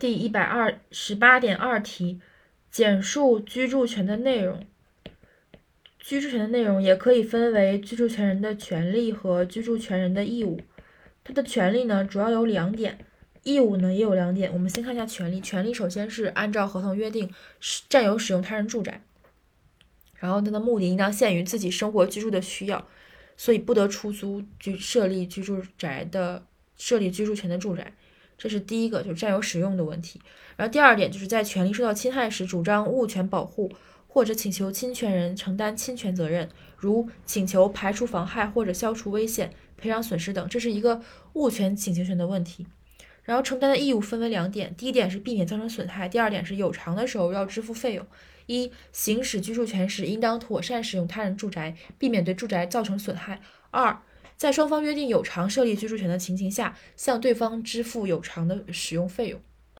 第一百二十八点二题，简述居住权的内容。居住权的内容也可以分为居住权人的权利和居住权人的义务。它的权利呢，主要有两点，义务呢也有两点。我们先看一下权利，权利首先是按照合同约定占有使用他人住宅，然后它的目的应当限于自己生活居住的需要，所以不得出租居设立居住宅的设立居住权的住宅。这是第一个，就是占有使用的问题。然后第二点，就是在权利受到侵害时，主张物权保护，或者请求侵权人承担侵权责任，如请求排除妨害或者消除危险、赔偿损失等。这是一个物权请求权的问题。然后承担的义务分为两点，第一点是避免造成损害，第二点是有偿的时候要支付费用。一、行使居住权时，应当妥善使用他人住宅，避免对住宅造成损害。二、在双方约定有偿设立居住权的情形下，向对方支付有偿的使用费用。